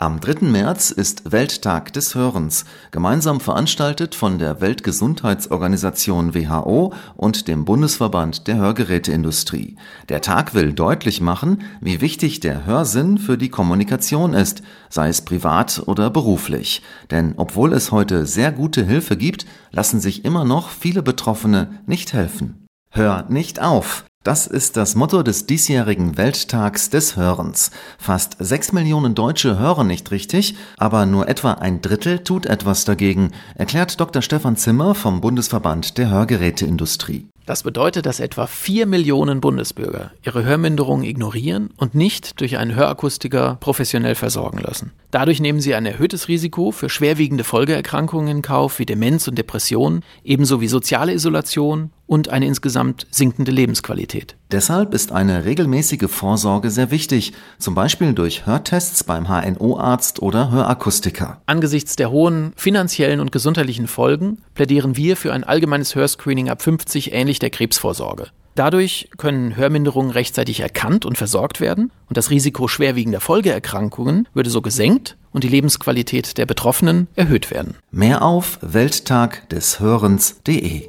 Am 3. März ist Welttag des Hörens, gemeinsam veranstaltet von der Weltgesundheitsorganisation WHO und dem Bundesverband der Hörgeräteindustrie. Der Tag will deutlich machen, wie wichtig der Hörsinn für die Kommunikation ist, sei es privat oder beruflich. Denn obwohl es heute sehr gute Hilfe gibt, lassen sich immer noch viele Betroffene nicht helfen. Hör nicht auf! Das ist das Motto des diesjährigen Welttags des Hörens. Fast sechs Millionen Deutsche hören nicht richtig, aber nur etwa ein Drittel tut etwas dagegen, erklärt Dr. Stefan Zimmer vom Bundesverband der Hörgeräteindustrie. Das bedeutet, dass etwa vier Millionen Bundesbürger ihre Hörminderung ignorieren und nicht durch einen Hörakustiker professionell versorgen lassen. Dadurch nehmen sie ein erhöhtes Risiko für schwerwiegende Folgeerkrankungen in Kauf wie Demenz und Depression, ebenso wie soziale Isolation und eine insgesamt sinkende Lebensqualität. Deshalb ist eine regelmäßige Vorsorge sehr wichtig, zum Beispiel durch Hörtests beim HNO-Arzt oder Hörakustiker. Angesichts der hohen finanziellen und gesundheitlichen Folgen plädieren wir für ein allgemeines Hörscreening ab 50 ähnlich der Krebsvorsorge. Dadurch können Hörminderungen rechtzeitig erkannt und versorgt werden und das Risiko schwerwiegender Folgeerkrankungen würde so gesenkt und die Lebensqualität der Betroffenen erhöht werden. Mehr auf welttagdeshörens.de